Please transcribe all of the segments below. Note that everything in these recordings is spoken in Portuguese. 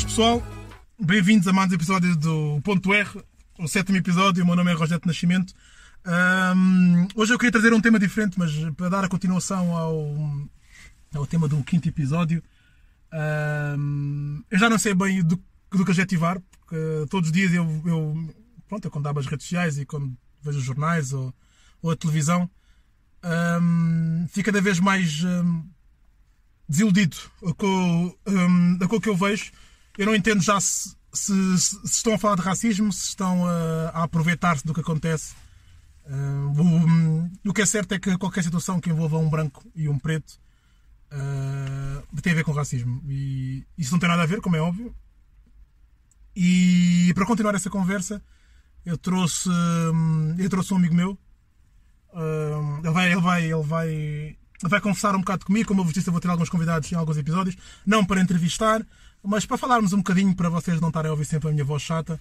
Boas pessoal, bem-vindos a mais um episódio do Ponto R, o sétimo episódio. O meu nome é Rogério Nascimento. Ahm, hoje eu queria trazer um tema diferente, mas para dar a continuação ao, ao tema do quinto episódio, ahm, eu já não sei bem do, do que adjetivar, porque todos os dias eu, eu, pronto, eu quando abro as redes sociais e quando vejo os jornais ou, ou a televisão, ahm, fico cada vez mais ahm, desiludido com, um, com o que eu vejo. Eu não entendo já se, se- se estão a falar de racismo, se estão a, a aproveitar-se do que acontece. Um, o, o que é certo é que qualquer situação que envolva um branco e um preto uh, tem a ver com racismo. E isso não tem nada a ver, como é óbvio. E para continuar essa conversa, eu trouxe, hum, eu trouxe um amigo meu. Hum, ele vai, ele vai, ele vai, vai conversar um bocado comigo. Como eu vos disse, eu vou ter alguns convidados em alguns episódios, não para entrevistar, mas para falarmos um bocadinho para vocês não estarem a ouvir sempre a minha voz chata.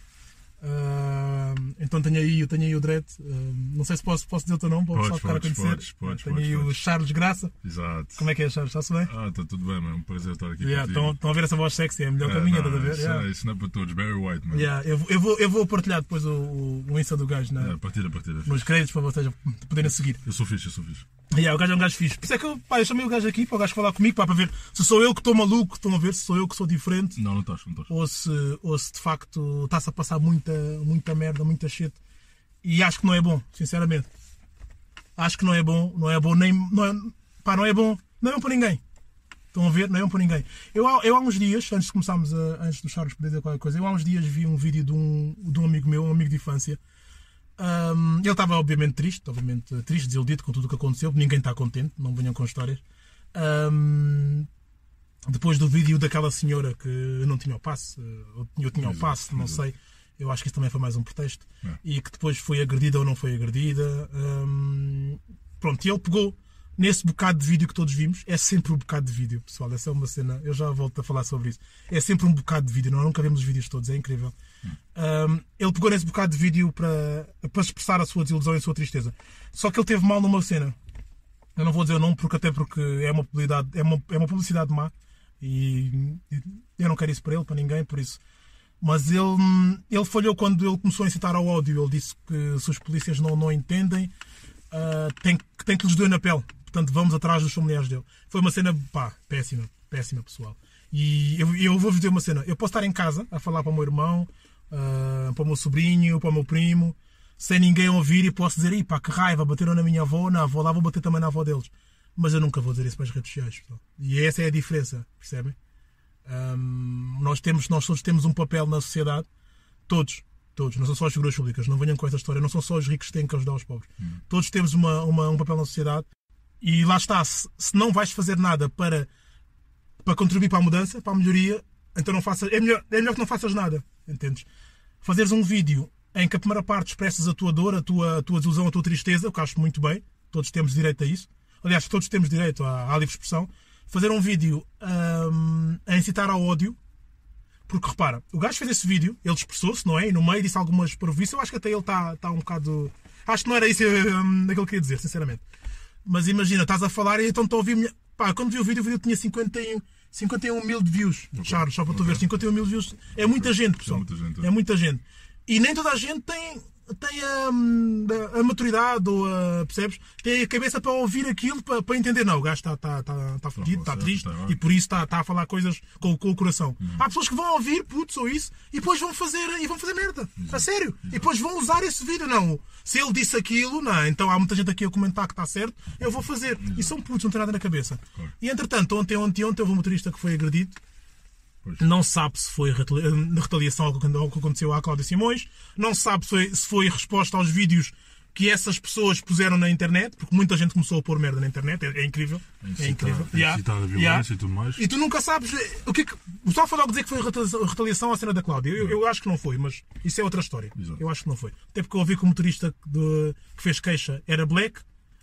Hum, então tenho aí, eu tenho aí o Dredd. Hum, não sei se posso, posso dizer o teu nome para o pessoal ficar a conhecer. podes, podes, tenho podes, aí o podes. Charles Graça. Exato. Como é que é, Charles? Está-se bem? Ah, está tudo bem, mano. Um prazer estar aqui Yeah, estão, estão a ver essa voz sexy, é a melhor É, que a minha, estás a ver? Isso, Yeah. é, isso não é para todos. Barry White, mano. Yeah, eu, vou- eu, vou, eu vou partilhar depois o, o, o Insta do gajo na, É, partilha, partilha. nos créditos para vocês poderem seguir. Eu sou fixe, eu sou fixe. Yeah, o gajo é um gajo fixe. Por isso é que eu, pá, eu chamei o gajo aqui para o gajo falar comigo pá, para ver se sou eu que estou maluco, estão a ver, se sou eu que sou diferente Não, não estás, não estás. ou se, ou se de facto está-se a passar muita, muita merda, muita shit. E acho que não é bom, sinceramente. Acho que não é bom, não é bom nem. Não é, pá, não é bom, não é bom para ninguém. Estão a ver? Não é bom para ninguém. Eu, eu há uns dias, antes de começarmos, a, antes do Charles poder dizer qualquer coisa, eu há uns dias vi um vídeo de um, de um amigo meu, um amigo de infância. Ahm, ele estava obviamente triste, obviamente triste, desiludido com tudo o que aconteceu. Ninguém está contente, não venham com histórias. Ahm, depois do vídeo daquela senhora que não tinha o passe, eu tinha o passe, não sei. Eu acho que isso também foi mais um pretexto. É. E que depois foi agredida ou não foi agredida. Ahm, pronto, e ele pegou nesse bocado de vídeo que todos vimos. É sempre um bocado de vídeo, pessoal. Essa é uma cena. Eu já volto a falar sobre isso. É sempre um bocado de vídeo. Nós nunca vemos os vídeos todos. É incrível. Ahm, ele pegou nesse bocado de vídeo para, para expressar a sua desilusão e a sua tristeza. Só que ele teve mal numa cena. Eu não vou dizer o nome porque até porque é uma publicidade, é uma, é uma publicidade má e eu não quero isso para ele, para ninguém, por isso. Mas ele, ele falhou quando ele começou a incitar ao ódio. Ele disse que se os polícias não, não entendem, ah, tem, tem que lhes doer na pele. Portanto, vamos atrás dos familiares dele. Foi uma cena, pá, péssima, péssima, pessoal. E eu, eu vou-vos dizer uma cena. Eu posso estar em casa a falar para o meu irmão, ah, para o meu sobrinho, para o meu primo, sem ninguém ouvir e posso dizer, "Ih, pá, que raiva, bateram na minha avó, na avó lá, vou bater também na avó deles. Mas eu nunca vou dizer isso para as redes sociais, pessoal. E essa é a diferença, percebem? Hum, nós, temos, nós todos temos um papel na sociedade, todos, todos, não são só as figuras públicas, não venham com essa história, não são só os ricos que têm que ajudar os pobres. Todos temos uma, uma- um papel na sociedade e lá está, se, se não vais fazer nada para, para contribuir para a mudança, para a melhoria, então não faças, é, melhor, é melhor que não faças nada, entendes? Fazeres um vídeo em que a primeira parte expressas a tua dor, a tua, a tua desilusão, a tua tristeza, o que acho muito bem, todos temos direito a isso. Aliás, todos temos direito à, à livre expressão. Fazer um vídeo hum, a incitar ao ódio, porque repara, o gajo fez esse vídeo, ele expressou-se, não é? E no meio disse algumas prejuízos. Eu acho que até ele está tá um bocado. Acho que não era isso aquilo que eu queria dizer, sinceramente. Mas imagina, estás a falar e então estou a ouvir. Minha... Pá, quando vi o vídeo, o vídeo tinha 51, 51 mil de views. Charles, só para tu ver, 51 mil views. É muita gente, pessoal. muita gente, é. É muita gente. E nem toda a gente tem, tem a, a, a maturidade ou a, percebes? Tem a cabeça para ouvir aquilo, para, para entender. Não, o gajo está tá, tá, tá fudido, está triste e por isso está, a falar coisas com, com o coração. Há pessoas que vão ouvir, putz, ou isso, e depois vão fazer, e vão fazer merda. A sério. E depois vão usar esse vídeo. Não, se ele disse aquilo, não, então há muita gente aqui a comentar que está certo, eu vou fazer. E são putos, não tem nada na cabeça. Claro. E entretanto, ontem, ontem, ontem houve um motorista que foi agredido. Pois. Não sabe se foi eh, retaliação ao que aconteceu à Cláudia Simões. Não sabe se foi, se foi resposta aos vídeos que essas pessoas puseram na internet, porque muita gente começou a pôr merda na internet. É, é incrível. É Incitar- incrível. incitar Yeah. a violência Yeah. e tudo mais. E tu nunca sabes eh, o que é que. O pessoal foi logo dizer que foi retaliação, retaliação à cena da Cláudia. Eu, eu acho que não foi, mas isso é outra história. Exato. Eu acho que não foi. Até porque eu ouvi que o motorista de- que fez queixa era black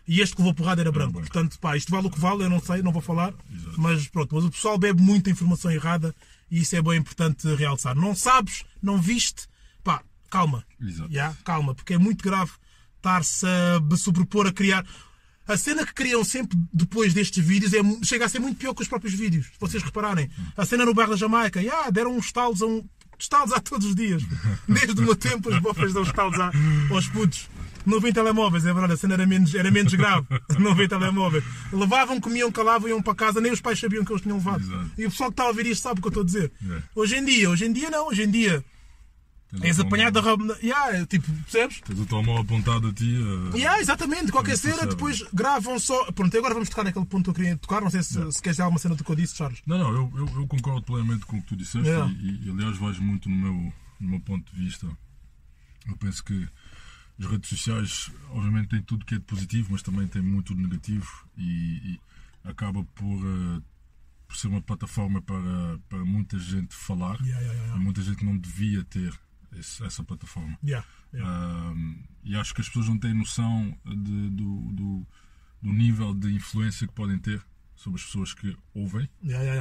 e este que levou porrada era branco. Portanto, pá, isto vale o que vale, eu não sei, não vou falar. Exato. Mas pronto, mas o pessoal bebe muita informação errada e isso é bem importante realçar. Não sabes, não viste, pá, calma. Exato. Yeah, calma, porque é muito grave estar-se a sobrepor, a criar. A cena que criam sempre depois destes vídeos é, chega a ser muito pior que os próprios vídeos, se vocês repararem. A cena no bairro da Jamaica, yeah, deram uns talos a um. Estalos há todos os dias. Desde o meu tempo, os bofas dão estalos aos putos. Não vêm telemóveis, é verdade, a cena era menos, era menos grave. Não vêm telemóveis. Levavam, comiam, calavam, iam para casa, nem os pais sabiam que eles tinham levado. Exato. E o pessoal que está a ouvir isto sabe o que eu estou a dizer. É. Hoje em dia, hoje em dia não, hoje em dia Tens és apanhado rabo. Yeah, tipo, percebes? Tens o telemóvel apontado a ti. eh, Yeah, exatamente, qualquer cena, depois gravam só. Pronto, e agora vamos tocar naquele ponto que eu queria tocar. Não sei se, se queres dizer alguma cena do que eu disse, Charles. Não, não, eu, eu, eu concordo plenamente com o que tu disseste Yeah. e, e, aliás vais muito no meu, no meu ponto de vista. Eu penso que as redes sociais, obviamente, têm tudo que é de positivo, mas também tem muito de negativo e, e acaba por, eh, por ser uma plataforma para, para muita gente falar Yeah, yeah, e yeah. muita gente não devia ter esse- essa plataforma. Um, e acho que as pessoas não têm noção de- do, do, do nível de influência que podem ter sobre as pessoas que ouvem.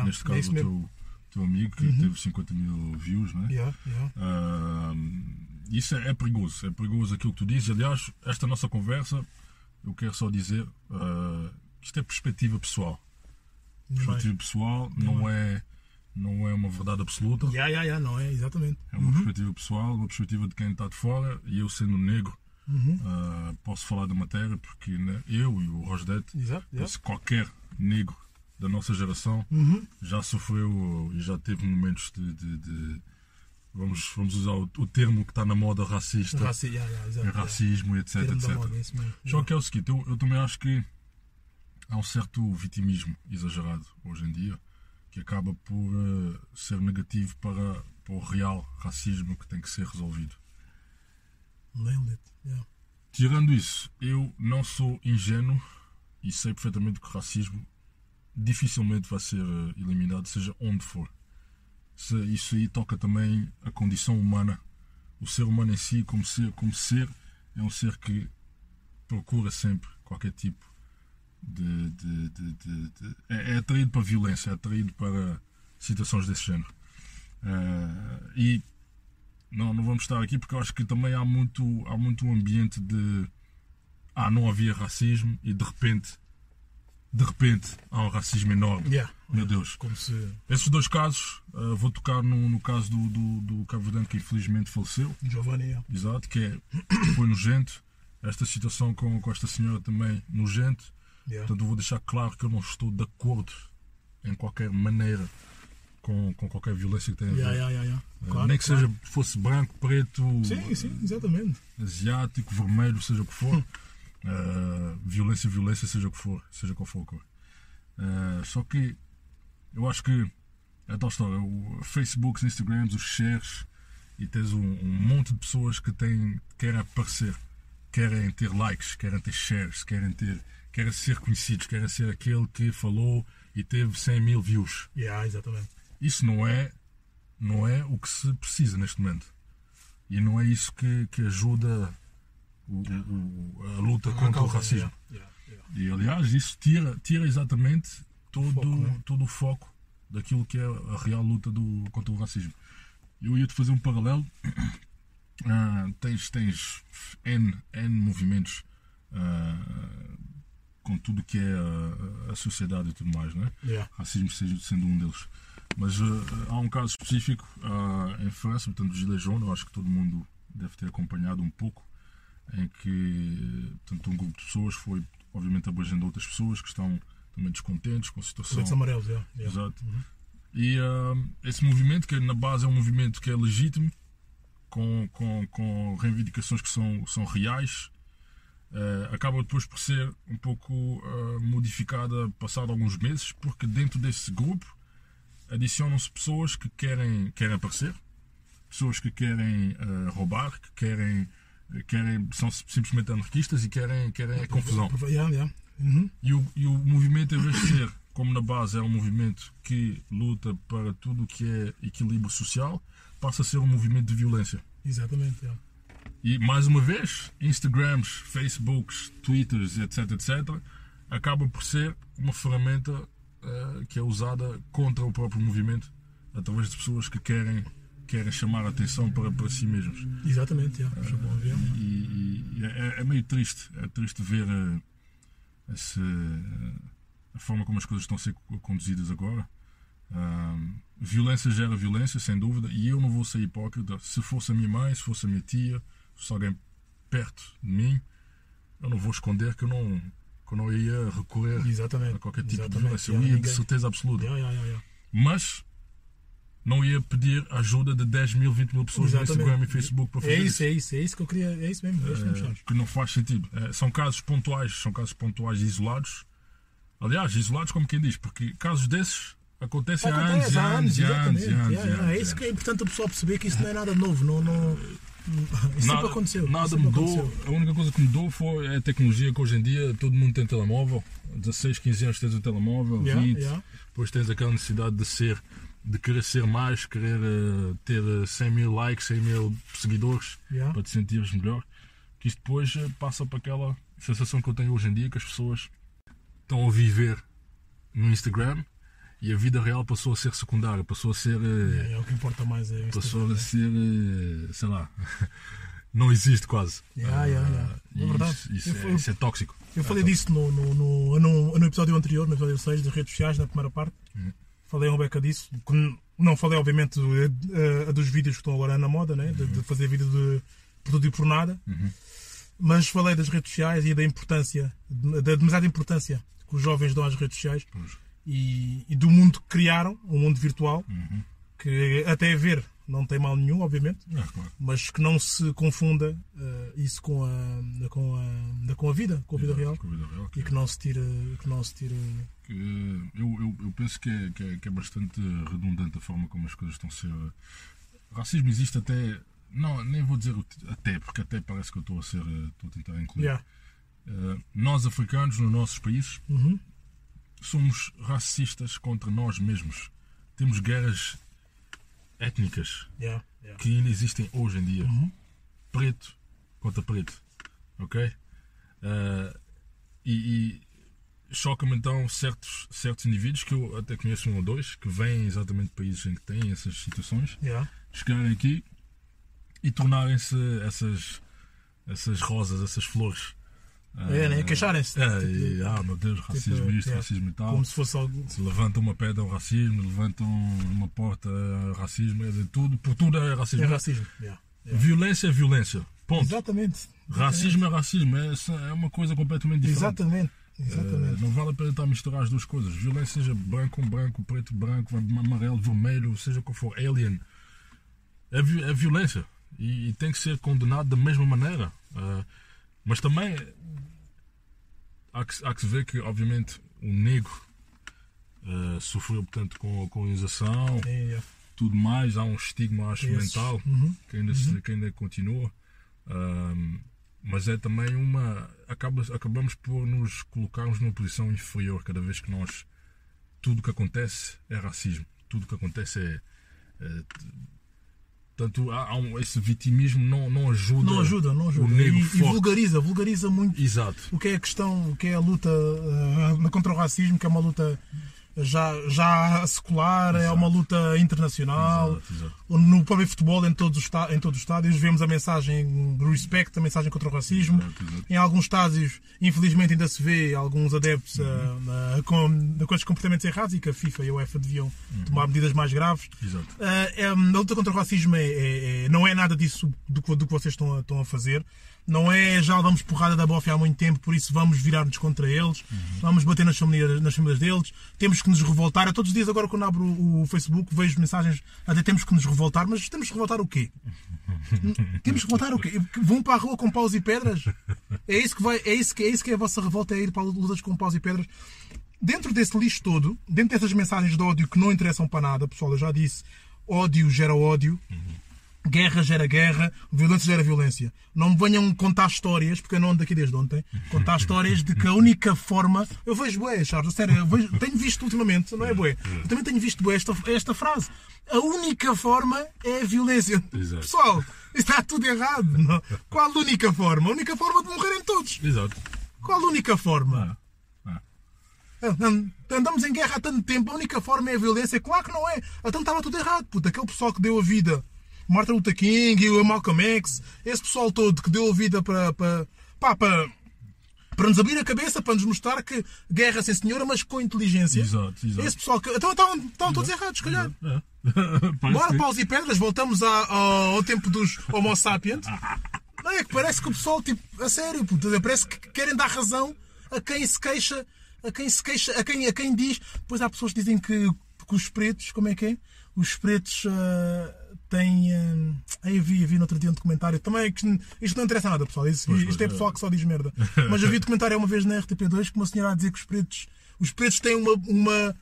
Neste É caso, isso o teu, teu amigo que teve 50 mil views, né? Um, isso é, é perigoso. É perigoso aquilo que tu dizes. Aliás, esta nossa conversa, eu quero só dizer uh, isto é perspectiva pessoal. Perspectiva pessoal não é, não é uma verdade absoluta. Yeah, yeah, yeah, não é? Exatamente. É uma perspectiva pessoal, uma perspectiva de quem está de fora e eu sendo negro Uhum. ah, posso falar da matéria porque né, eu e o Rosdete, Exato, yeah. qualquer negro da nossa geração Uhum. já sofreu e já teve momentos de, de- de- vamos, vamos usar o, o termo que está na moda racista, Raci, yeah, yeah, exato, é yeah. racismo, etc, da etc. moda, é. Só que é o seguinte, eu, eu também acho que há um certo vitimismo exagerado hoje em dia que acaba por eh, ser negativo para, para o real racismo que tem que ser resolvido. Nailed it. Yeah. Tirando isso, eu não sou ingênuo e sei perfeitamente que o racismo dificilmente vai ser eh, eliminado, seja onde for. Isso aí toca também a condição humana. O ser humano em si, como ser, como ser é um ser que procura sempre qualquer tipo de. de- de- de- é, é atraído para violência, é atraído para situações desse género. Eh, e não, não vamos estar aqui porque eu acho que também há muito, há muito um ambiente de ah, não havia racismo e de repente, de repente, há um racismo enorme. Yeah. Meu Deus. Se. Esses dois casos, ah, vou tocar no, no caso do, do, do Cabo Verdano que infelizmente faleceu, Giovanni, yeah. exato, que é, foi nojento. Esta situação com, com esta senhora também nojento. Yeah. Portanto, vou deixar claro que eu não estou de acordo em qualquer maneira com, com qualquer violência que tenha a ver. Yeah, yeah, yeah, yeah. Ah, Claro, Nem que claro. seja fosse branco, preto, Sim, sim, exatamente. asiático, vermelho, seja o que for. Uh, violência, violência, seja o que for, seja qual for a cor. Uh, só que eu acho que é tal história. O Facebook, Instagrams, os shares e tens um, um monte de pessoas que têm, querem aparecer, querem ter likes, querem ter shares, querem ter, querem ser conhecidos, querem ser aquele que falou e teve 100 mil views. Yeah, exatamente. Isso não é, não é o que se precisa neste momento. E não é isso que, que ajuda a luta contra o racismo. E aliás, isso tira, tira exatamente todo, Foco, né? todo o foco daquilo que é a real luta do, contra o racismo. Eu ia-te fazer um paralelo. Ah, tens, tens N, N movimentos ah, com tudo que é a, a sociedade e tudo mais, não é? Yeah. racismo sendo um deles. Mas uh, há um caso específico em França, portanto, o Gilet Jaune, eu acho que todo mundo deve ter acompanhado um pouco, em que portanto, um grupo de pessoas foi, obviamente, abrangendo outras pessoas que estão também descontentes com a situação. Coletes amarelos, yeah, yeah. Exato. E uh, esse movimento, que na base é um movimento que é legítimo, com, com, com reivindicações que são, são reais, uh, acaba depois por ser um pouco uh, modificada passado alguns meses, porque dentro desse grupo adicionam-se pessoas que querem, querem aparecer, pessoas que querem uh, roubar, que querem, querem são simplesmente anarquistas e querem, querem a confusão. Yeah, yeah. Uhum. E o, e o movimento, em vez de ser, como na base, é um movimento que luta para tudo o que é equilíbrio social, passa a ser um movimento de violência. Exatamente, yeah. E, mais uma vez, Instagrams, Facebooks, Twitters, etc, etc, acaba por ser uma ferramenta eh, que é usada contra o próprio movimento, através de pessoas que querem, querem chamar a atenção para, para si mesmos. Exatamente, bom avião. E, e é, é meio triste, é triste ver, eh, esse, a forma como as coisas estão a ser conduzidas agora. Um, violência gera violência, sem dúvida, e eu não vou ser hipócrita. Se fosse a minha mãe, se fosse a minha tia, se fosse alguém perto de mim, eu não vou esconder que eu não, que eu não ia recorrer Exatamente. a qualquer tipo Exatamente. de violência. Eu ia de certeza absoluta. Yeah, yeah, yeah, yeah. Mas não ia pedir ajuda de 10 mil, 20 mil pessoas no Exatamente. Instagram e Facebook para fazer É isso, é isso, é isso que eu queria. É isso mesmo. É isso Eh, que não faz sentido. Eh, são casos pontuais, são casos pontuais isolados. Aliás, isolados como quem diz, porque casos desses acontecem há anos, Acontece e anos, e anos, e anos, Yeah, e yeah. É anos, isso que é anos. importante o pessoal perceber que isso não é nada novo. Não, não... Isso sempre aconteceu. Nada isso sempre mudou. aconteceu. A única coisa que mudou foi a tecnologia que hoje em dia todo mundo tem telemóvel. 16, 15 anos tens o telemóvel, Yeah, 20. yeah. Depois tens aquela necessidade de ser, de querer ser mais, querer eh, ter eh, 100 mil likes, 100 mil seguidores Yeah. para te sentires melhor. Que isto depois eh, passa para aquela sensação que eu tenho hoje em dia que as pessoas estão a viver no Instagram e a vida real passou a ser secundária, passou a ser. eh, É, é o que importa mais. É passou a Instagram. ser. eh, sei lá. não existe quase. Yeah, yeah, yeah. Ah, É verdade. Isso, isso Eu é, isso é tóxico. Eu falei É disso no, no, no, no, no episódio anterior, no episódio 6 das redes sociais, na primeira parte. Uhum. Falei um beca disso. Não falei, obviamente, a, a dos vídeos que estão agora na moda, né? de, de fazer vídeo de por tudo e por nada. Uhum. Mas falei das redes sociais e da importância, da demasiada importância que os jovens dão às redes sociais e, e do mundo que criaram, um mundo virtual, Uhum. que até a ver não tem mal nenhum, obviamente, É, claro. mas que não se confunda eh, isso com a, com, a, com a vida, com a vida real Com a vida real, e que não se tira que não se tira que, eu, eu, eu penso que é, que, é, que é bastante redundante a forma como as coisas estão a ser. eh, Racismo existe até. Não, nem vou dizer até, porque até parece que eu estou a ser. eh, Estou a tentar incluir. yeah. Eh, nós, africanos, nos nossos países, Uhum. somos racistas contra nós mesmos. Temos guerras étnicas Yeah. Yeah. que ainda existem hoje em dia. Uhum. Preto contra preto. Ok? Eh, e e choca-me então certos, certos indivíduos, que eu até conheço um ou dois, que vêm exatamente de países em que têm essas situações, Yeah. chegarem aqui e tornarem-se essas, essas rosas, essas flores. É, né? Queixarem-se. É, Tipo, ah, meu Deus, racismo isto, yeah. racismo e tal. Como se fosse algo. Se levantam uma pedra é o racismo, levantam uma porta é racismo, é de tudo, por tudo é racismo. É racismo. Yeah. Yeah. Violência é violência. Ponto. Exatamente. Racismo é racismo, é, é uma coisa completamente diferente. Exatamente. Eh, Exatamente. não vale a pena estar a misturar as duas coisas. Violência seja branco com branco, preto branco, amarelo, vermelho, seja que for, alien. É, é violência. E, e tem que ser condenado da mesma maneira. Eh, mas também há que, há que se ver que, obviamente, o negro eh, sofreu, portanto, com a colonização, É, yeah. tudo mais. Há um estigma, acho, mental Uhum. que ainda, se- que ainda continua. Ahm, mas é também uma. Acaba, acabamos por nos colocarmos numa posição inferior cada vez que nós. Tudo que acontece é racismo. Tudo que acontece é. é Portanto, há, há um- esse vitimismo não, não ajuda. Não ajuda, não ajuda. O negro e, e forte. vulgariza, vulgariza muito Exato. o que é a questão, o que é a luta eh, contra o racismo, que é uma luta já, já secular, é Exato. uma luta internacional. Exato, exato. No próprio futebol, em todos, os em todos os estádios, vemos a mensagem do respect, a mensagem contra o racismo. Em alguns estádios, infelizmente, ainda se vê alguns adeptos ah, ah, com, com esses comportamentos errados e que a FIFA e a UEFA deviam tomar medidas mais graves. Exato. Ah, é, a luta contra o racismo é, é- é- não é nada disso do, que- do que vocês estão a, estão a fazer. Não é já damos porrada da bofe há muito tempo, por isso vamos virar-nos contra eles, vamos bater nas famílias, nas famílias deles, temos que nos revoltar. A todos os dias, agora quando abro o, Facebook, vejo mensagens a dizer temos que nos revoltar, mas temos que revoltar o quê? temos que revoltar o quê? Vão para a rua com paus e pedras? É isso que, vai, é isso que, é isso que é a vossa revolta, é ir para lutas com paus e pedras? dentro desse lixo todo, dentro dessas mensagens de ódio que não interessam para nada, pessoal, eu já disse, ódio gera ódio, guerra gera guerra, violência gera violência. Não me venham contar histórias, porque eu não ando aqui desde ontem, contar histórias de que a única forma. Eu vejo bué, Charles, sério, eu vejo- tenho visto ultimamente, não é bué? Eu também tenho visto bué esta, esta frase. A única forma é a violência. Exato. Pessoal, está tudo errado. Não? Qual a única forma? A única forma de morrerem todos. Exato. Qual a única forma? Ah, Andamos em guerra há tanto tempo, a única forma é a violência. Claro que não é. Então estava tudo errado, puta. Aquele pessoal que deu a vida, Martin Luther King e o Malcolm X, esse pessoal todo que deu a vida para. para, pá, para para nos abrir a cabeça, para nos mostrar que guerra sem senhora, mas com inteligência. Exato, exato. Esse pessoal que. Então estão, todos errados, se calhar. É. Bora, que- paus e pedras, voltamos a- ao, ao tempo dos Homo sapiens. Não é que parece que o pessoal, tipo, a sério, puto, parece que querem dar razão a quem se queixa, a quem se queixa, a quem, a quem diz. Pois há pessoas que dizem que, que os pretos, como é que é? Os pretos ah, têm. ah, aí vi, vi no outro dia um documentário. Também, que isto, não interessa nada, pessoal. Isto, isto é pessoal que só diz merda. Mas eu vi documentário uma vez na RTP2 que uma senhora a dizer que os pretos, os pretos têm uma. uma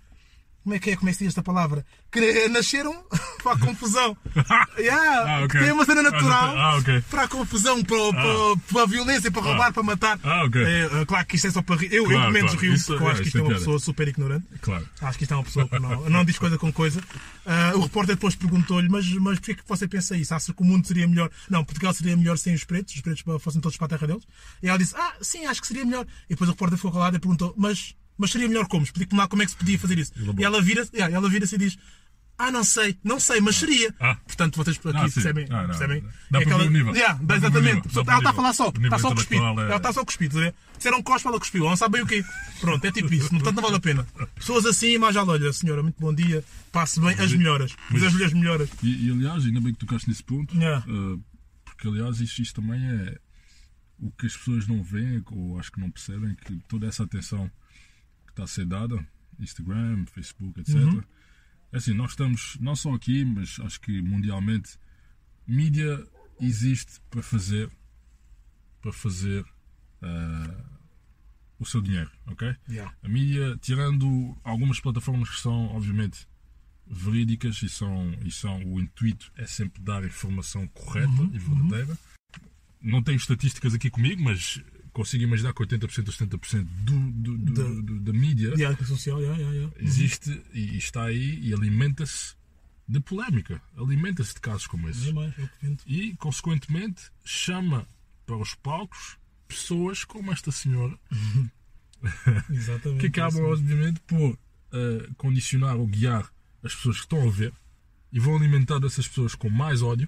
como é que é? Como é que se diz esta palavra? Que nasceram para a confusão. Yeah, Ah, ok. Tem uma cena natural Ah, ok. para a confusão, para, para, para a violência, para roubar, para matar. Ah, ok. É, é, claro que isto é só para rir. Eu, eu Claro, pelo menos claro. rio, porque eu acho é, que isto é é uma pessoa super ignorante. Claro. Acho que isto é uma pessoa que não, não diz coisa com coisa. Ah, o repórter depois perguntou-lhe, mas, mas porquê que você pensa isso? Acha que o mundo seria melhor? Não, Portugal seria melhor sem os pretos, os pretos fossem todos para a terra deles. E ela disse, ah, sim, acho que seria melhor. E depois o repórter ficou calado e perguntou, mas, mas seria melhor como? Explique-me lá como é que se podia fazer isso. E ela vira-se yeah, ela vira e diz, ah, não sei, não sei, mas seria. Ah. Portanto, vocês por aqui Ah, percebem. Ah, não. percebem? Dá para ver o nível. Yeah, Dá exatamente. nível. Dá Ela está a falar só, está só intelectual é- Ela está só a cuspir. estás a ver? Disseram cospe, ela cuspiu. Ela não sabe bem o quê. Pronto, é tipo isso. Portanto, não vale a pena. Pessoas assim, mais já olha, senhora, muito bom dia. Passe bem as melhoras. Mas as mulheres melhoras. E, e, aliás, ainda bem que tocaste nesse ponto, Yeah. eh, porque aliás isto, isto também é o que as pessoas não veem, ou acho que não percebem, que toda essa atenção está a ser dada, Instagram, Facebook, etc. Uhum. É assim, nós estamos, não só aqui, mas acho que mundialmente, mídia existe para fazer, para fazer eh, o seu dinheiro, ok? Yeah. A mídia, tirando algumas plataformas que são, obviamente, verídicas e são, e são o intuito é sempre dar informação correta Uhum, e verdadeira. Não tenho estatísticas aqui comigo, mas consigo imaginar que 80% ou 70% do, do, do, Da- do- da mídia Diálogo social, yeah, yeah, yeah. existe e, e está aí e alimenta-se de polémica, alimenta-se de casos como esses. Mais, é. E, consequentemente, chama para os palcos pessoas como esta senhora que acabam, obviamente, por eh, condicionar ou guiar as pessoas que estão a ver e vão alimentar dessas pessoas com mais ódio.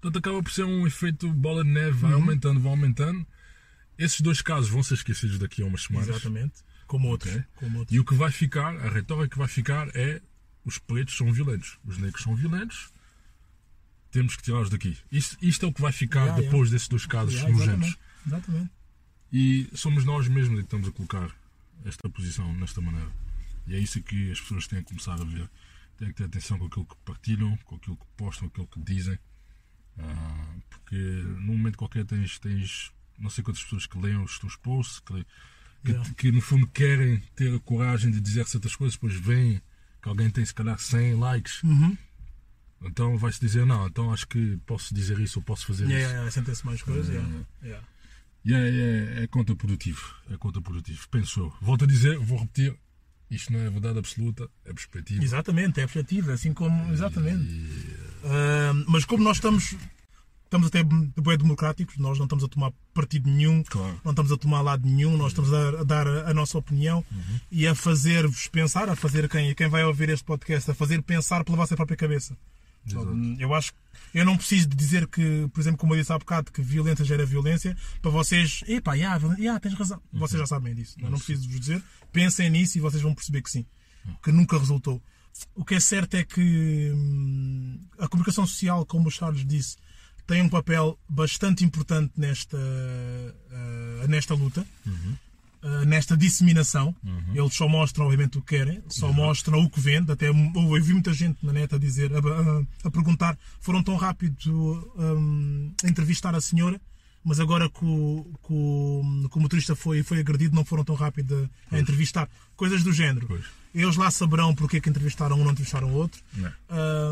Portanto, acaba por ser um efeito bola de neve, Uhum. vai aumentando, vai aumentando. Esses dois casos vão ser esquecidos daqui a umas semanas. Exatamente. Como outros. Ok. Como outros. E o que vai ficar, a retórica que vai ficar é os pretos são violentos, os negros são violentos, temos que tirá-los daqui. Isto, isto é o que vai ficar Yeah, yeah. depois desses dois casos Yeah, nojentos. exatamente. exatamente. E somos nós mesmos que estamos a colocar esta posição nesta maneira. E é isso que as pessoas têm que começar a ver. Têm que ter atenção com aquilo que partilham, com aquilo que postam, com aquilo que dizem. Ah, porque num momento qualquer tens, tens não sei quantas pessoas que leem os teus posts, que, que, Yeah. que no fundo querem ter a coragem de dizer certas coisas, depois veem que alguém tem se calhar 100 likes. Uhum. Então vai-se dizer, não, então acho que posso dizer isso ou posso fazer Yeah, isso. yeah, yeah. Sentem-se mais coisas. yeah. Yeah. E é, é, é contraprodutivo. É contraprodutivo. Penso eu. Volto a dizer, vou repetir. Isto não é verdade absoluta, é perspectiva. Exatamente, é perspectiva, assim como. Exatamente. Ah, mas como nós estamos. Estamos até bem democráticos, nós não estamos a tomar partido nenhum, Claro. não estamos a tomar lado nenhum, nós estamos a, a dar a, a nossa opinião Uhum. e a fazer-vos pensar, a fazer quem, quem vai ouvir este podcast, a fazer pensar pela vossa própria cabeça. Exato. Eu acho eu não preciso de dizer que, por exemplo, como eu disse há bocado, que violência gera violência, para vocês, epá, yeah, yeah, tens razão. Vocês já sabem disso. Eu não preciso vos dizer. Pensem nisso e vocês vão perceber que sim. Que nunca resultou. O que é certo é que hum, a comunicação social, como o Charles disse, tem um papel bastante importante nesta, ah, nesta luta. Uh, nesta disseminação. Eles só mostram, obviamente, o que querem, só mostram o que vende. Até eu vi muita gente na net a dizer, a, a- a perguntar, foram tão rápido um, a entrevistar a senhora, mas agora que o, que o- que o motorista foi, foi agredido, não foram tão rápido a, a entrevistar. Coisas do género. Pois. Eles lá saberão porque é que entrevistaram um ou não entrevistaram o outro. Não.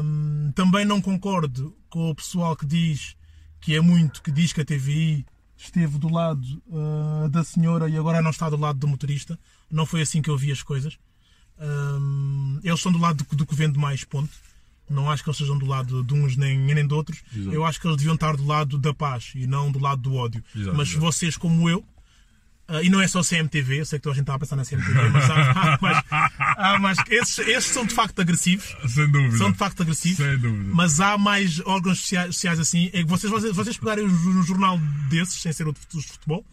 Hum, também não concordo com o pessoal que diz que é muito, que diz que a TVI esteve do lado ah, da senhora e agora não está do lado do motorista. Não foi assim que eu vi as coisas. Hum, eles estão do lado do, do que vende mais, ponto. Não acho que eles estejam do lado de uns nem, nem de outros. Exato. Eu acho que eles deviam estar do lado da paz e não do lado do ódio. Exato, Mas exato. vocês, como eu, Ah, e não é só CMTV, eu sei que toda a gente estava a pensar na CMTV, mas há, há mais. Há mais esses, esses são de facto agressivos. Sem dúvida. São de facto agressivos. Sem dúvida. Mas há mais órgãos sociais, sociais assim. É que vocês, vocês, vocês pegarem um jornal desses, sem ser o de os de futebol,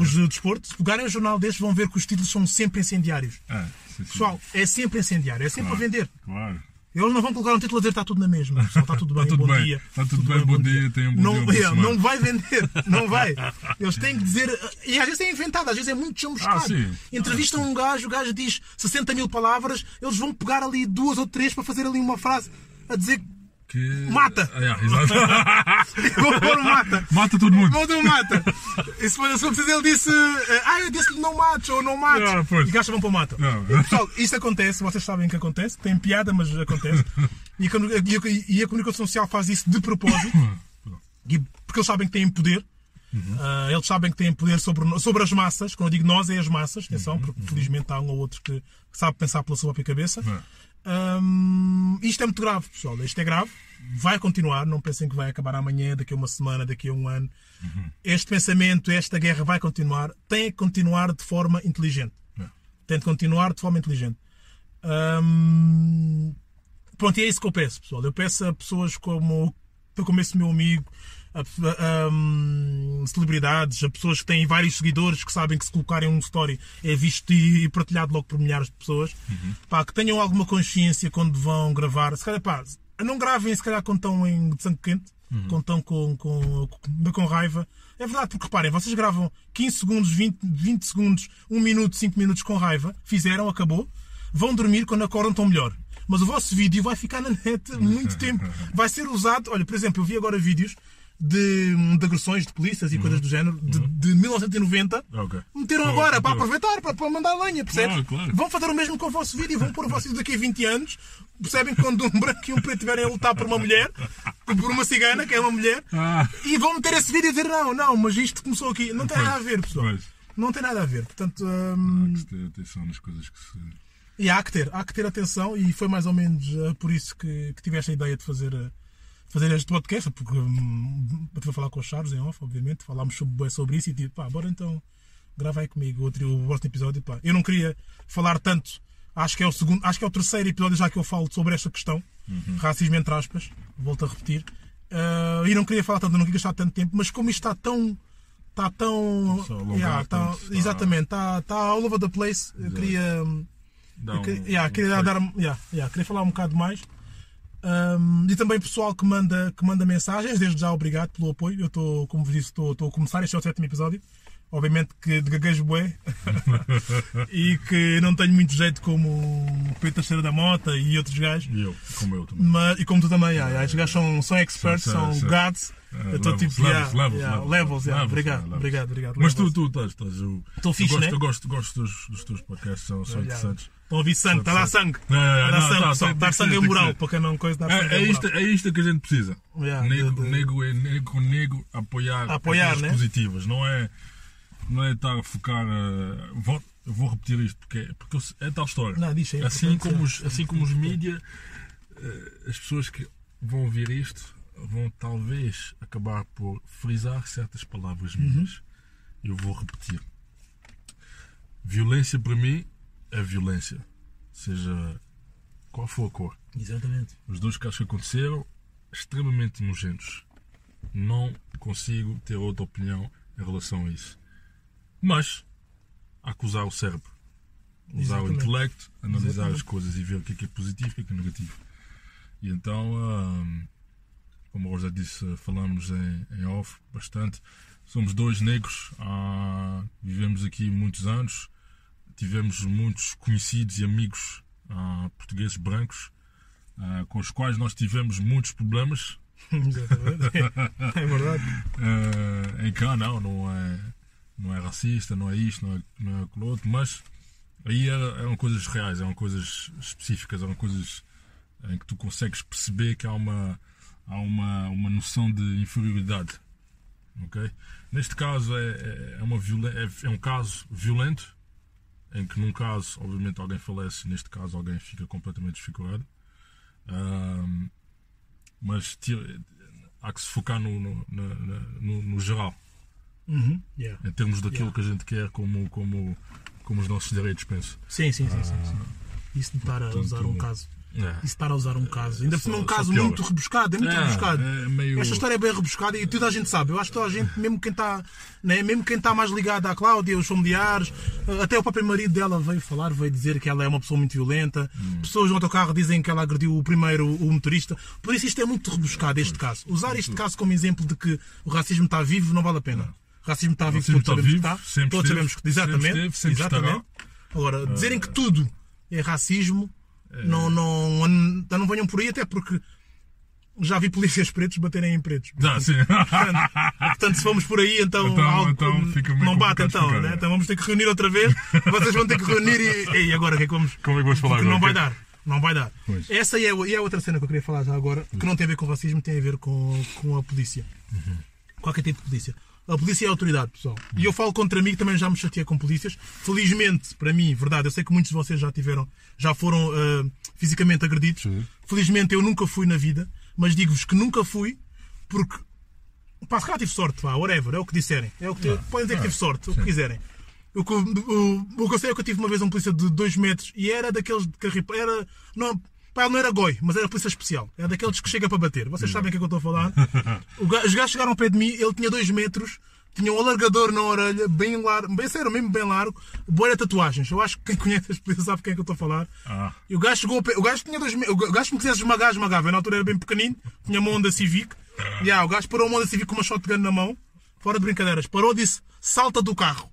os de desporto, se pegarem um jornal desses, vão ver que os títulos são sempre incendiários. É, sim, sim. Pessoal, é sempre incendiário, é sempre Claro, a vender. Claro. Eles não vão colocar um título a dizer está tudo na mesma. Pessoal, está tudo bem, Está tudo bom bem. dia. Está tudo bem, bom dia, tenham um bom não, dia, é, não vai vender, não vai. Eles têm que dizer. E às vezes é inventado, às vezes é muito chamuscado. Ah, sim. Entrevistam um gajo, o gajo diz 60 mil palavras, eles vão pegar ali duas ou três para fazer ali uma frase a dizer Que... Mata. Ah, yeah, mata. Mata todo mundo. Dar um mata. E se for ele disse eh, Ah, eu disse-lhe não mates ou não mates. Ah, pois. e gajos vão para o mata. Não. Pessoal, isto acontece, vocês sabem que acontece, tem piada, mas acontece. E a, e a- comunicação social faz isso de propósito, e- porque eles sabem que têm poder. Ah, eles sabem que têm poder sobre, sobre as massas. Quando eu digo nós, é as massas, atenção, porque felizmente há um ou outro que sabe pensar pela sua própria cabeça. Hum, isto é muito grave, pessoal. Isto é grave. Vai continuar. Não pensem que vai acabar amanhã, daqui a uma semana, daqui a um ano. Este pensamento, esta guerra vai continuar. Tem que continuar de forma inteligente. É. Tem de continuar de forma inteligente. Hum, pronto, e é isso que eu peço, pessoal. Eu peço a pessoas como, como esse meu amigo, a, a, hum, celebridades, a pessoas que têm vários seguidores que sabem que se colocarem um story é visto e partilhado logo por milhares de pessoas, pá, que tenham alguma consciência quando vão gravar. Se calhar, pá, não gravem se calhar quando estão em sangue quente, quando estão com, com, com, com raiva. É verdade, porque reparem, vocês gravam 15 segundos, 20, 20 segundos, 1 minuto, 5 minutos com raiva, fizeram, acabou, vão dormir quando acordam estão melhor. Mas o vosso vídeo vai ficar na net muito tempo. Vai ser usado. Olha, por exemplo, eu vi agora vídeos de, de agressões de polícias e coisas do género de, de 1990. Ok. Meteram agora para aproveitar, para, para mandar lenha, percebes? Claro. Vão fazer o mesmo com o vosso vídeo, vão pôr o vosso vídeo daqui a 20 anos. Percebem que quando um branco e um preto estiverem a lutar por uma mulher, por uma cigana, que é uma mulher, Ah. e vão meter esse vídeo e dizer: não, não, mas isto começou aqui. Não tem nada a ver, pessoal. pois. Não tem nada a ver. Portanto, hum, Há que se ter atenção nas coisas que se. e há que ter, há que ter atenção e foi mais ou menos eh, por isso que, que tive esta ideia de fazer, eh, fazer este podcast, porque hum, estive a falar com os Charles em off, obviamente, falámos sobre, sobre isso e tipo, pá, bora então grava aí comigo outro, o próximo episódio. Pá. Eu não queria falar tanto, acho que é o segundo, acho que é o terceiro episódio já que eu falo sobre esta questão, racismo entre aspas, volto a repetir. Eh, e não queria falar tanto, não queria gastar tanto tempo, mas como isto está tão. Está tão. Yeah, tá- está- Exatamente, está está all over the place. Eu queria. hum, eu um- queria, yeah, um queria efeito. dar, yeah, yeah, queria falar um bocado mais. Um, e também pessoal que manda, que manda mensagens, desde já obrigado pelo apoio. Eu estou, como vos disse, estou, a começar, este é o sétimo episódio. Obviamente que de gaguejo bué e que não tenho muito jeito como o Pedro Teixeira da Mota e outros gajos. E eu, como eu também. Mas, e como tu também, yeah, yeah, estes gajos são, são experts, São- são, são- gods. Ah, eu estou levels, tipo, yeah, levels, levels, yeah, levels, levels, yeah, levels, obrigado, levels. obrigado, obrigado. Mas tu, levels. tu estás, estás eu, Estou eu fixe, gosto, né? eu gosto, gosto dos, dos teus podcasts, são, são interessantes. Estão a ouvir sangue, está a dar sangue. É, é, Dá não, sangue, tá, Dar ser, sangue é tem que moral, ser. para quem não coisa, dar sangue É, é é, isto, é isto que a gente precisa. Yeah, nego, de- de- nego, é nego com nego apoiar, Apoiar, né? positivas. Não é, não é estar a focar. eh, vou, vou repetir isto porque, é- porque é tal história. Não, diz, é assim, como os, assim como os mídia, eh, as pessoas que vão ouvir isto vão talvez acabar por frisar certas palavras Uhum. minhas. Eu vou repetir. Violência para mim é violência. Seja qual for a cor. Exatamente. Os dois casos que aconteceram, extremamente nojentos. Não consigo ter outra opinião em relação a isso. Mas, há que usar o cérebro. Usar o Exatamente. intelecto, analisar Exatamente. as coisas e ver o que é, que é positivo e o que é, que é negativo. E então, hum, como eu já disse, falamos em, em off bastante. Somos dois negros, vivemos aqui muitos anos, tivemos muitos conhecidos e amigos ah, portugueses brancos ah, com os quais nós tivemos muitos problemas. Exatamente. É verdade. Ah, em cá não, não é, não é racista, não é isto, não é, não é aquilo outro, mas aí era- eram coisas reais, eram coisas específicas, eram coisas em que tu consegues perceber que há uma, há uma, uma noção de inferioridade. ok? Neste caso é, é, é uma é, é um caso violento, em que num caso, obviamente, alguém falece, neste caso alguém fica completamente desfigurado. Ahm, mas há que se focar no, no, no- no geral. Uhum. Yeah. em termos daquilo Yeah. que a gente quer como, como, como os nossos direitos, penso. Sim, sim, sim, sim, sim. Isso de estar a Portanto, usar um caso. É. Isso de estar a usar um caso. Ainda por é um caso muito rebuscado, é muito É, rebuscado. é meio- Esta história é bem rebuscada e toda a gente sabe. Eu acho que toda a gente, mesmo quem está, né, mesmo quem está mais ligado à Cláudia, os familiares, até o próprio marido dela veio falar, veio dizer que ela é uma pessoa muito violenta. Hum. Pessoas no autocarro dizem que ela agrediu o primeiro o motorista. Por isso isto é muito rebuscado, este caso. Usar este caso como exemplo de que o racismo está vivo não vale a pena. O racismo está vivo, racismo todos está sabemos que vivo, está. sempre Todos esteve, sabemos que exatamente. sempre esteve, sempre exatamente. Agora, dizerem que tudo é racismo, não, não, não, não venham por aí, até porque já vi polícias pretos baterem em pretos. Ah, sim. Portanto, portanto, se formos por aí, então, Então- algo então não bate então, né? é. Então vamos ter que reunir outra vez. Vocês vão ter que reunir e, e agora o que é que vamos. Como é que vamos falar Porque agora? não vai é dar. Não vai dar. Pois. Essa é, a- e é a outra cena que eu queria falar já agora, que não tem a ver com racismo, tem a ver com, com a polícia. Uhum. Qualquer tipo de polícia. A polícia é a autoridade, pessoal. E eu falo contra mim, que também já me chateei com polícias. Felizmente, para mim, verdade, eu sei que muitos de vocês já tiveram, já foram ah, fisicamente agredidos. Sim. Felizmente eu nunca fui na vida, mas digo-vos que nunca fui, porque pá, se calhar tive sorte, pá, whatever, é o que disserem. É o que Ah, podem dizer que ah, tive sorte, o sim. que quiserem. O que, o, o que eu sei é que eu tive uma vez um polícia de 2 metros e era daqueles de carripa. Era. Não, pá, ele não era goi, mas era polícia especial. Era daqueles que chega para bater. Vocês sabem o que é que eu estou a falar. O ga- os gajos chegaram ao pé de mim, ele tinha 2 metros, tinha um alargador na orelha, bem largo, bem sério, mesmo bem largo, boa tatuagens. Eu acho que quem conhece as polícias sabe quem é que eu estou a falar. Ah. E o gajo chegou ao pé, o gajo tinha 2 metros, o gajo me quisesse esmagar, esmagava. Eu na altura era bem pequenino, tinha uma Honda Civic. E ah, o gajo parou uma Honda Civic com uma shotgun na mão, fora de brincadeiras, parou e disse: salta do carro.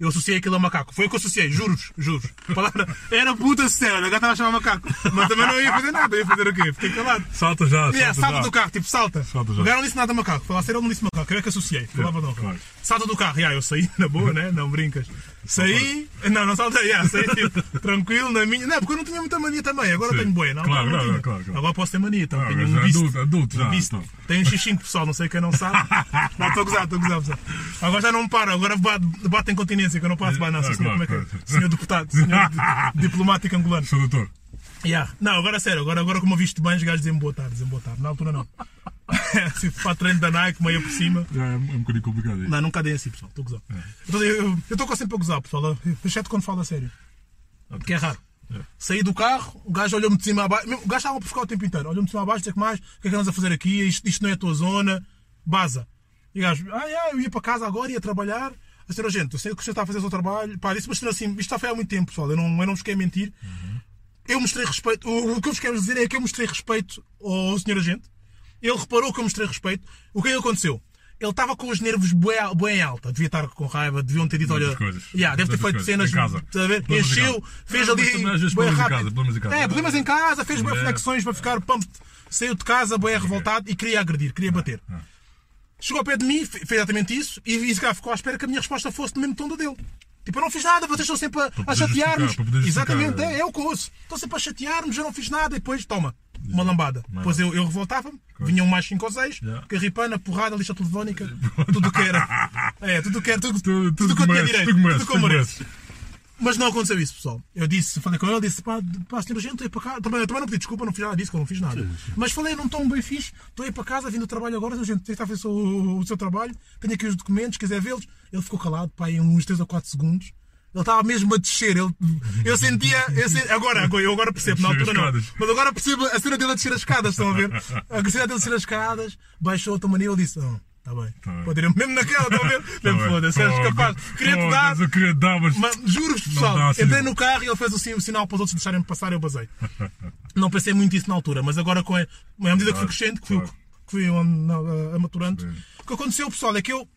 Eu associei aquilo a macaco. Foi o que eu associei, juros, juros. Palavra era puta séria, a gata estava a chamar macaco. Mas também não ia fazer nada, ia fazer o quê? Fiquei calado. Salta já, salta, Yeah, salta já. do carro, tipo, salta. Salta já. O gajo não disse nada macaco. Falar sério, ele não disse macaco. Eu é que associei. Falava não. claro. Salta do carro. Yeah, eu saí na boa, né? Não brincas. Saí. Não, não saltei. Yeah, saí tipo, tranquilo na minha. Não, porque eu não tinha muita mania também. Agora Sim. tenho boa. Não, Claro, não claro, tinha. claro, claro. Agora posso ter mania. Então, Ah, tenho um visto. adulto, adulto já, visto. então. Tenho um X5 pessoal, não sei quem não sabe. Não, estou a gozar, estou a gozar, pessoal. Agora já não me para. Agora bate, bate que eu não passo mais. Não, Ah, senhor, claro, como é que é? Senhor deputado, senhor di- diplomático angolano. Sou doutor. Yeah. Não, agora é sério, agora, agora como eu visto bem, os gajos dizem boa tarde, dizem boa tarde. Na altura não. Se para treino da Nike, meio por cima. Já é um bocadinho complicado. Não, nunca dei assim, pessoal. Estou a gozar. É. Então, Eu estou sempre a gozar, pessoal. Exceto quando falo a sério. Que é raro. Saí do carro, o gajo olhou-me de cima a baixo. O gajo estava a buscar o tempo inteiro. Olhou-me de cima a baixo, dizer que mais, o que é que andas a fazer aqui? Isto, isto não é a tua zona. Baza. E o gajo, ah, yeah, eu ia para casa agora, ia trabalhar. Senhora, gente, eu sei que o senhor está a fazer o seu trabalho. Pá, disse, mas assim, isto está feio há muito tempo, pessoal. Eu não, eu não vos quero mentir. Eu mostrei respeito. O, o que eu vos quero dizer é que eu mostrei respeito ao senhor agente. Ele reparou que eu mostrei respeito. O que é que aconteceu? Ele estava com os nervos bué, bué em alta. Devia estar com raiva, deviam ter dito, olha. Coisas. Yeah, deve ter feito coisas. cenas. Em casa. em Encheu, fez Ah, ali. mas também às vezes bué problemas em rápido. casa, problemas em casa. É, problemas em casa, fez É. flexões para ficar pumped. Saiu de casa, bué revoltado e queria agredir, queria bater. Chegou ao pé de mim, fe- fez exatamente isso e, e ficou à espera que a minha resposta fosse no mesmo tom do dele. Tipo, eu não fiz nada, vocês estão sempre a, a chatear-nos. Exatamente, é. é, é o ouço. Estão sempre a chatear-nos, eu não fiz nada e depois, toma, uma lambada. Depois eu, eu revoltava-me, vinham mais 5 ou 6, Yeah. carripana, porrada, lixa telefónica, tudo o que era. É, tudo o que era, tudo, Tudo- tudo, tudo que eu tinha direito, tudo que eu mereço. Mas não aconteceu isso, pessoal. Eu disse, falei com ele, disse, pá, pá senhor gente, estou a ir para casa. Também, eu também não pedi desculpa, não fiz nada disso, que eu não fiz nada. Mas falei num tom bem fixe, estou a ir para casa, vindo do trabalho agora, senhor gente, está a fazer o, o seu trabalho, tenho aqui os documentos, quiser vê-los. Ele ficou calado, pá, em uns 3 ou 4 segundos. Ele estava mesmo a descer. Ele, eu sentia. Eu sentia agora, agora, eu agora percebo, na altura não. Mas agora percebo a cena dele a descer as escadas, estão a ver? A cena dele a descer as escadas, baixou outra mania e ele disse: Não, está bem. Tá bem. Pode ir mesmo naquela, a ver? Mesmo bem. foda-se, és capaz. Queria-te dar. Eu queria dar, mas. Mas juro-vos, pessoal, dá assim. entrei no carro e ele fez o, sin- o sinal para os outros deixarem-me passar e eu basei. Não pensei muito nisso na altura, mas agora, com a, à medida que fui crescendo, que fui, claro. que fui amaturando, o que aconteceu, pessoal, é que eu,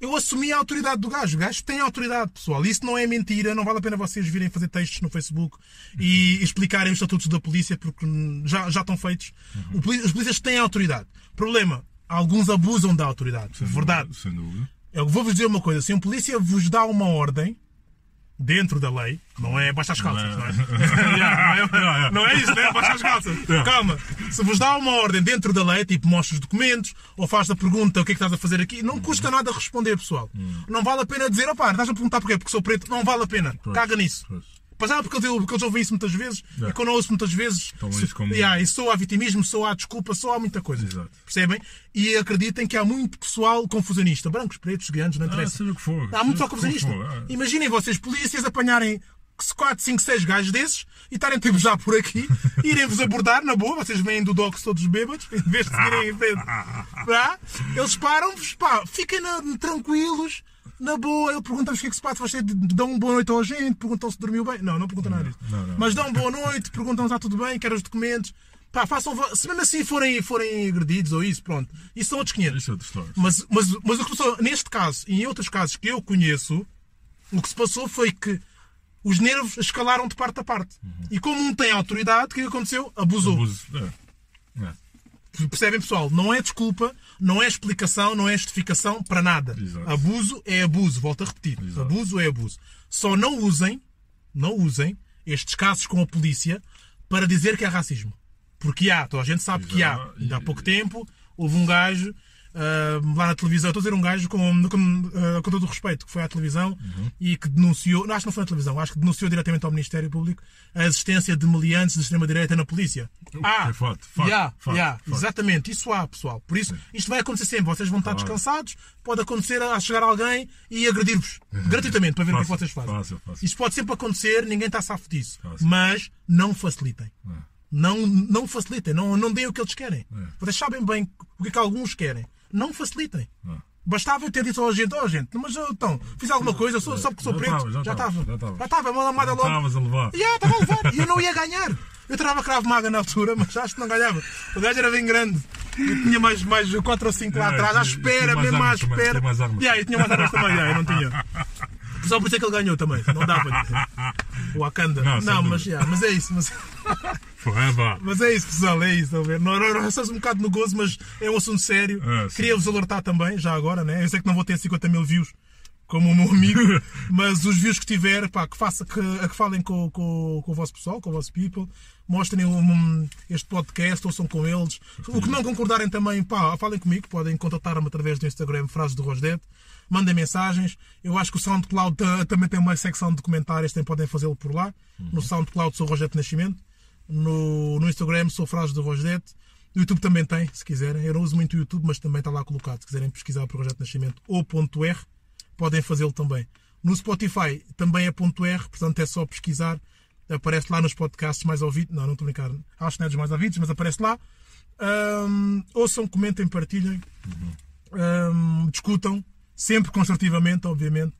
eu assumi a autoridade do gajo. O gajo tem autoridade, pessoal. Isso não é mentira. Não vale a pena vocês virem fazer textos no Facebook e explicarem os estatutos da polícia, porque já, já estão feitos. Uhum. Os polícias têm autoridade. Problema, alguns abusam da autoridade. Verdade. Sem dúvida. Eu vou-vos dizer uma coisa: se um polícia vos dá uma ordem dentro da lei, não é baixa as calças, não é? Yeah, não, é não é isso, né? Baixa as calças. Calma. Se vos dá uma ordem dentro da lei, tipo mostra os documentos, ou faz a pergunta o que é que estás a fazer aqui, não custa nada responder, pessoal. Não vale a pena dizer, opá, estás a perguntar porquê? Porque sou preto. Não vale a pena. Caga nisso. Pois. Já porque eles, porque eles ouvem isso muitas vezes Yeah. e quando ouço muitas vezes. Tomam se- como- yeah, e só há vitimismo, só há desculpa, só há muita coisa. Exato. Percebem? E acreditem que há muito pessoal confusionista. Brancos, pretos, gigantes, não Ah, interessa. seja o que for. Há muito que confusionista. ah. Imaginem vocês, polícias, apanharem 4, 5, 6 gajos desses e estarem tipo já por aqui, irem-vos abordar na boa, vocês vêm do dox todos bêbados, em vez de seguirem em frente. Eles param-vos, pá, fiquem na- tranquilos, na boa. Ele pergunta-vos o que é que se passa, vocês dão uma boa noite à gente, perguntam se dormiu bem. Não, não perguntam nada disso. não, não. Mas dão boa noite, perguntam se está tudo bem, querem os documentos. Pá, façam, se mesmo assim forem, forem agredidos ou isso, pronto. Isso são outros 500. Isso é história. Mas, mas, mas o que passou neste caso e em outros casos que eu conheço, o que se passou foi que os nervos escalaram de parte a parte. E como um tem autoridade, o que é que aconteceu? Abusou. Abuso. É. É. Percebem, pessoal? Não é desculpa, não é explicação, não é justificação para nada. Exato. Abuso é abuso, volto a repetir. Exato. Abuso é abuso. Só não usem, não usem estes casos com a polícia para dizer que é racismo. Porque há, toda a gente sabe que há. Exato. Ainda há pouco tempo houve um gajo ah, lá na televisão, estou a dizer um gajo com, com, ah, com todo o respeito, que foi à televisão Uhum. e que denunciou, não, acho que não foi na televisão, acho que denunciou diretamente ao Ministério Público a existência de meliantes de extrema-direita na polícia. É fato, fato, Yeah, fato, yeah, fato. Exatamente, isso há, pessoal. Por isso, isto vai acontecer sempre. Vocês vão estar Claro. descansados, pode acontecer a chegar alguém e agredir-vos gratuitamente para ver o que é Fácil, vocês fazem. fácil, fácil. Isto pode sempre acontecer, ninguém está safo disso. Fácil. Mas não facilitem. É. Não, não facilitem, não, não deem o que eles querem. É. Vocês sabem bem o que é que alguns querem. Não facilitem. É. Bastava eu ter dito à gente, ó gente, mas então, fiz alguma coisa, só, só porque sou Já preto. já já tava, estava. já tava. Já estava, uma lamada Já logo. Estavas a levar. Yeah, estava a levar. E eu não ia ganhar. Eu treinava Cravo Maga na altura, mas acho que não ganhava. O gajo era bem grande. Eu tinha mais, mais 4 ou 5 lá É, atrás, à espera, mesmo à espera. Yeah, eu tinha mais armas também, yeah, eu não tinha. Só por isso é que ele ganhou também. Não dava. O Wakanda. Não, Não, mas, yeah, mas é isso. Mas, Forever. mas é isso, pessoal, é isso. Ver? Não, não, não, estamos um bocado no gozo, mas é um assunto sério. É. Queria-vos alertar também, já agora, né? Eu sei que não vou ter 50 mil views como o meu amigo, mas os views que tiver, pá, que, faça, que, que falem com, com, com o vosso pessoal, com o vosso people, mostrem um- este podcast, ouçam com eles. O que não concordarem também, pá, falem comigo, podem contatar-me através do Instagram, frases do Rosdet, mandem mensagens. Eu acho que o SoundCloud ta- também tem uma secção de comentários, também podem fazê-lo por lá. No SoundCloud sou Rosdet Nascimento, no, no Instagram sou frases do Rosdet. No YouTube também tem, se quiserem. Eu não uso muito o YouTube, mas também está lá colocado. Se quiserem pesquisar por Projeto Nascimento ou ponto .r, podem fazê-lo também. No Spotify também é ponto .r, portanto é só pesquisar. Aparece lá nos podcasts mais ouvidos. Não, não estou a brincar. Acho que não é dos mais ouvidos, mas aparece lá. Ahm, ouçam, comentem, partilhem. Ahm, discutam. Sempre construtivamente, obviamente.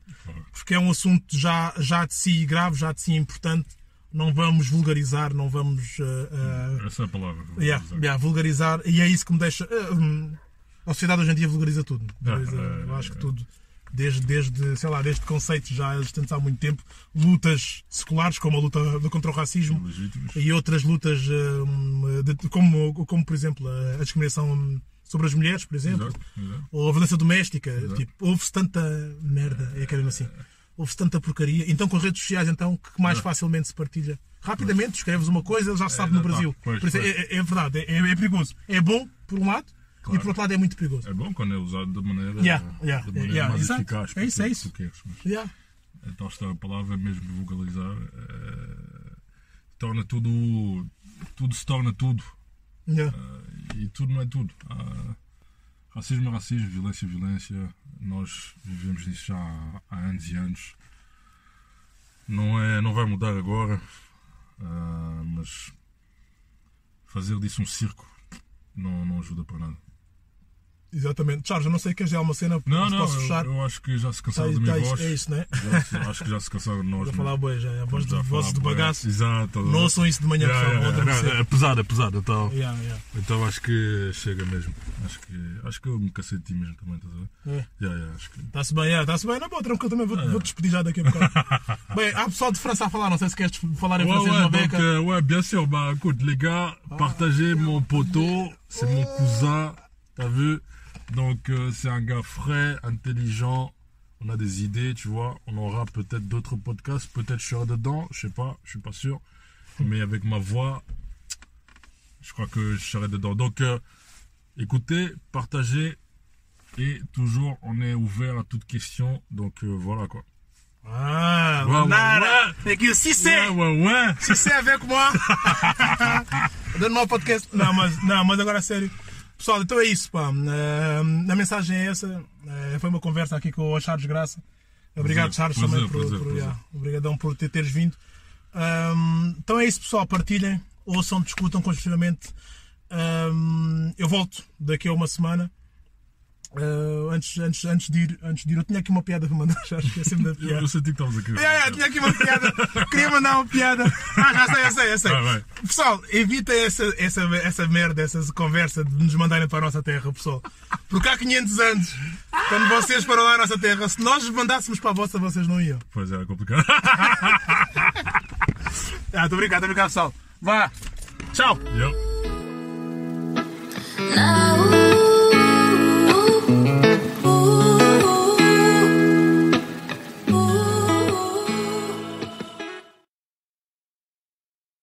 Porque é um assunto já, já de si grave, já de si importante. Não vamos vulgarizar, não vamos ah, ah, Essa é a palavra. Yeah, yeah, vulgarizar, e é isso que me deixa. hum, a sociedade hoje em dia vulgariza tudo. Vulgariza, Ah, eu acho que tudo. Desde, desde, sei lá, desde conceitos já existentes há muito tempo, lutas seculares, como a luta contra o racismo Legítimos. e outras lutas, hum, de- como, como por exemplo a a discriminação hum, sobre as mulheres, por exemplo, Exato, exato. ou a violência doméstica. Tipo, houve-se tanta merda, é que era assim. Houve-se tanta porcaria. Então, com as redes sociais, então, que mais facilmente se partilha. Rapidamente, escreves uma coisa, ele já se sabe no já tá. Brasil. Pois, é, pois. é- é verdade, é, é perigoso. É bom, por um lado, e Claro. por outro lado é muito perigoso. É bom quando é usado de maneira, Yeah, yeah, de maneira yeah, mais exato. eficaz. É isso, é isso. queres, mas-. Então esta palavra mesmo de vulgarizar eh, torna tudo tudo se torna tudo Yeah. E tudo não é tudo. Há racismo é racismo violência é violência. Nós vivemos nisso já há, anos e anos. Não é não vai mudar agora ah, mas fazer disso um circo não, não ajuda para nada Exatamente. Charles, eu não sei que queres dizer alguma cena, não não posso eu, fechar. eu acho que já se Tá, cansaram tá, minha isso- voz é isso, né? Já- acho que já se cansaram de nós Vou falar boa já. A voz de, Já vozes de bagaço. Exato. Não ouçam isso de manhã, Yeah, pessoal. yeah, yeah. É pesado, é pesado. Então, Yeah, yeah. então acho que chega mesmo. Acho que, acho que eu me cacei de ti mesmo também, estás a ver? É. Yeah, yeah. Está-se bem, é, está-se bem. Não, bom, tranquilo, também vou, Ah. vou te despedir já daqui a bocado. bem, há pessoal de França a falar, não sei se queres falar em Ouais, francês uma donc, beca. euh, ouais, bien sûr. Bah, écoute, les gars, partagez mon poteau. C'est mon cousin. T'as vu? Donc, euh, c'est un gars frais, intelligent. On a des idées, tu vois. On aura peut-être d'autres podcasts. Peut-être je serai dedans. Je sais pas. Je suis pas sûr. Mais avec ma voix, je crois que je serai dedans. Donc, euh, écoutez, partagez. Et toujours, on est ouvert à toute question. Donc, euh, voilà quoi. Ah, Ué, ué, nada. ué. Aqui o Cissé. Ué, ué, ué. Cissé a ver com moi. Dando mau podcast. Mas, não, mas agora a sério. Pessoal, então é isso, pá. Ah, a mensagem é essa. Ah, foi uma conversa aqui com o Charles Graça. Obrigado, Charles, também por, prazer, por, yeah, obrigadão por ter, teres vindo. Ahm, então é isso, pessoal. Partilhem, ouçam, discutam construtivamente. Ahm, eu volto daqui a uma semana. Ah, antes, antes, antes, de ir, antes de ir, eu tinha aqui uma piada para mandar, já esqueci-me da Eu, piada. eu senti que estavas aqui. Yeah, yeah, tinha aqui uma piada. Queria mandar uma piada. Ah, já sei, já sei, já sei. Vai, vai. Pessoal, evita essa, essa, essa merda, essa conversa de nos mandarem para a nossa terra, pessoal. Porque há 500 anos, quando vocês foram lá à nossa terra, se nós mandássemos para a vossa, vocês não iam. Pois era complicado. Ah, estou brincando, estou brincando, pessoal. Vá. Tchau. Yep.